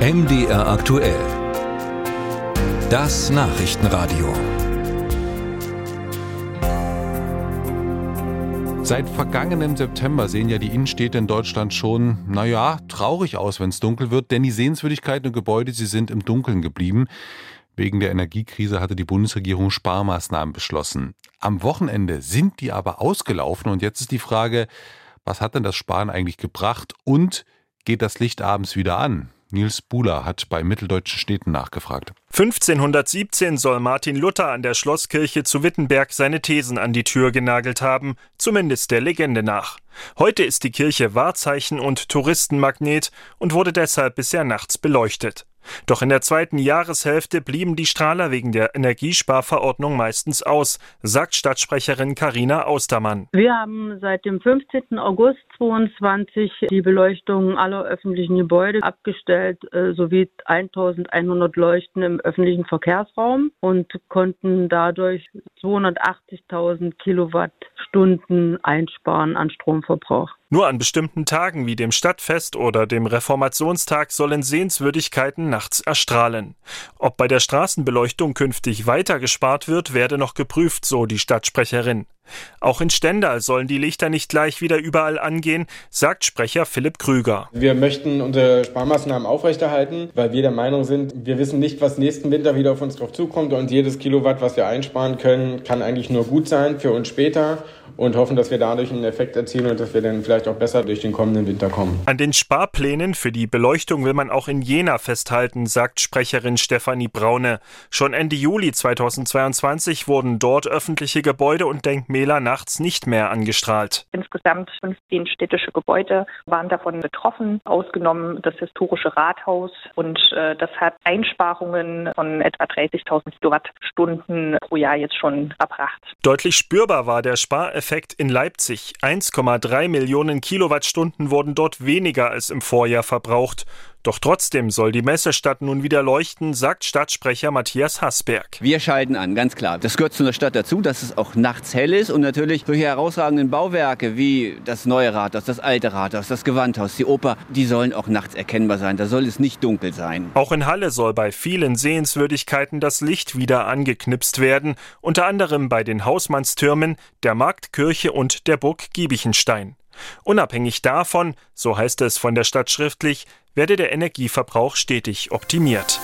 MDR aktuell. Das Nachrichtenradio. Seit vergangenem September sehen ja die Innenstädte in Deutschland schon, naja, traurig aus, wenn es dunkel wird, denn die Sehenswürdigkeiten und Gebäude, sie sind im Dunkeln geblieben. Wegen der Energiekrise hatte die Bundesregierung Sparmaßnahmen beschlossen. Am Wochenende sind die aber ausgelaufen und jetzt ist die Frage, was hat denn das Sparen eigentlich gebracht und geht das Licht abends wieder an? Nils Buhler hat bei mitteldeutschen Städten nachgefragt. 1517 soll Martin Luther an der Schlosskirche zu Wittenberg seine Thesen an die Tür genagelt haben, zumindest der Legende nach. Heute ist die Kirche Wahrzeichen und Touristenmagnet und wurde deshalb bisher nachts beleuchtet. Doch in der zweiten Jahreshälfte blieben die Strahler wegen der Energiesparverordnung meistens aus, sagt Stadtsprecherin Karina Austermann. Wir haben seit dem 15. August 2022 die Beleuchtung aller öffentlichen Gebäude abgestellt, äh, sowie 1100 Leuchten im öffentlichen Verkehrsraum und konnten dadurch 280.000 Kilowattstunden einsparen an Stromverbrauch. Nur an bestimmten Tagen wie dem Stadtfest oder dem Reformationstag sollen Sehenswürdigkeiten nachts erstrahlen. Ob bei der Straßenbeleuchtung künftig weiter gespart wird, werde noch geprüft, so die Stadtsprecherin. Auch in Stendal sollen die Lichter nicht gleich wieder überall angehen, sagt Sprecher Philipp Krüger. Wir möchten unsere Sparmaßnahmen aufrechterhalten, weil wir der Meinung sind, wir wissen nicht, was nächsten Winter wieder auf uns drauf zukommt und jedes Kilowatt, was wir einsparen können, kann eigentlich nur gut sein für uns später und hoffen, dass wir dadurch einen Effekt erzielen und dass wir dann vielleicht auch besser durch den kommenden Winter kommen. An den Sparplänen für die Beleuchtung will man auch in Jena festhalten, sagt Sprecherin Stefanie Braune. Schon Ende Juli 2022 wurden dort öffentliche Gebäude und Denkmäler nachts nicht mehr angestrahlt. Insgesamt 15 städtische Gebäude waren davon betroffen, ausgenommen das historische Rathaus und äh, das hat Einsparungen von etwa 30.000 Kilowattstunden pro Jahr jetzt schon erbracht. Deutlich spürbar war der Spareffekt Effekt in Leipzig. 1,3 Millionen Kilowattstunden wurden dort weniger als im Vorjahr verbraucht. Doch trotzdem soll die Messestadt nun wieder leuchten, sagt Stadtsprecher Matthias Hassberg. Wir schalten an, ganz klar. Das gehört zu einer Stadt dazu, dass es auch nachts hell ist und natürlich solche herausragenden Bauwerke wie das neue Rathaus, das alte Rathaus, das Gewandhaus, die Oper, die sollen auch nachts erkennbar sein. Da soll es nicht dunkel sein. Auch in Halle soll bei vielen Sehenswürdigkeiten das Licht wieder angeknipst werden, unter anderem bei den Hausmannstürmen, der Marktkirche und der Burg Giebichenstein. Unabhängig davon, so heißt es von der Stadt schriftlich, werde der Energieverbrauch stetig optimiert.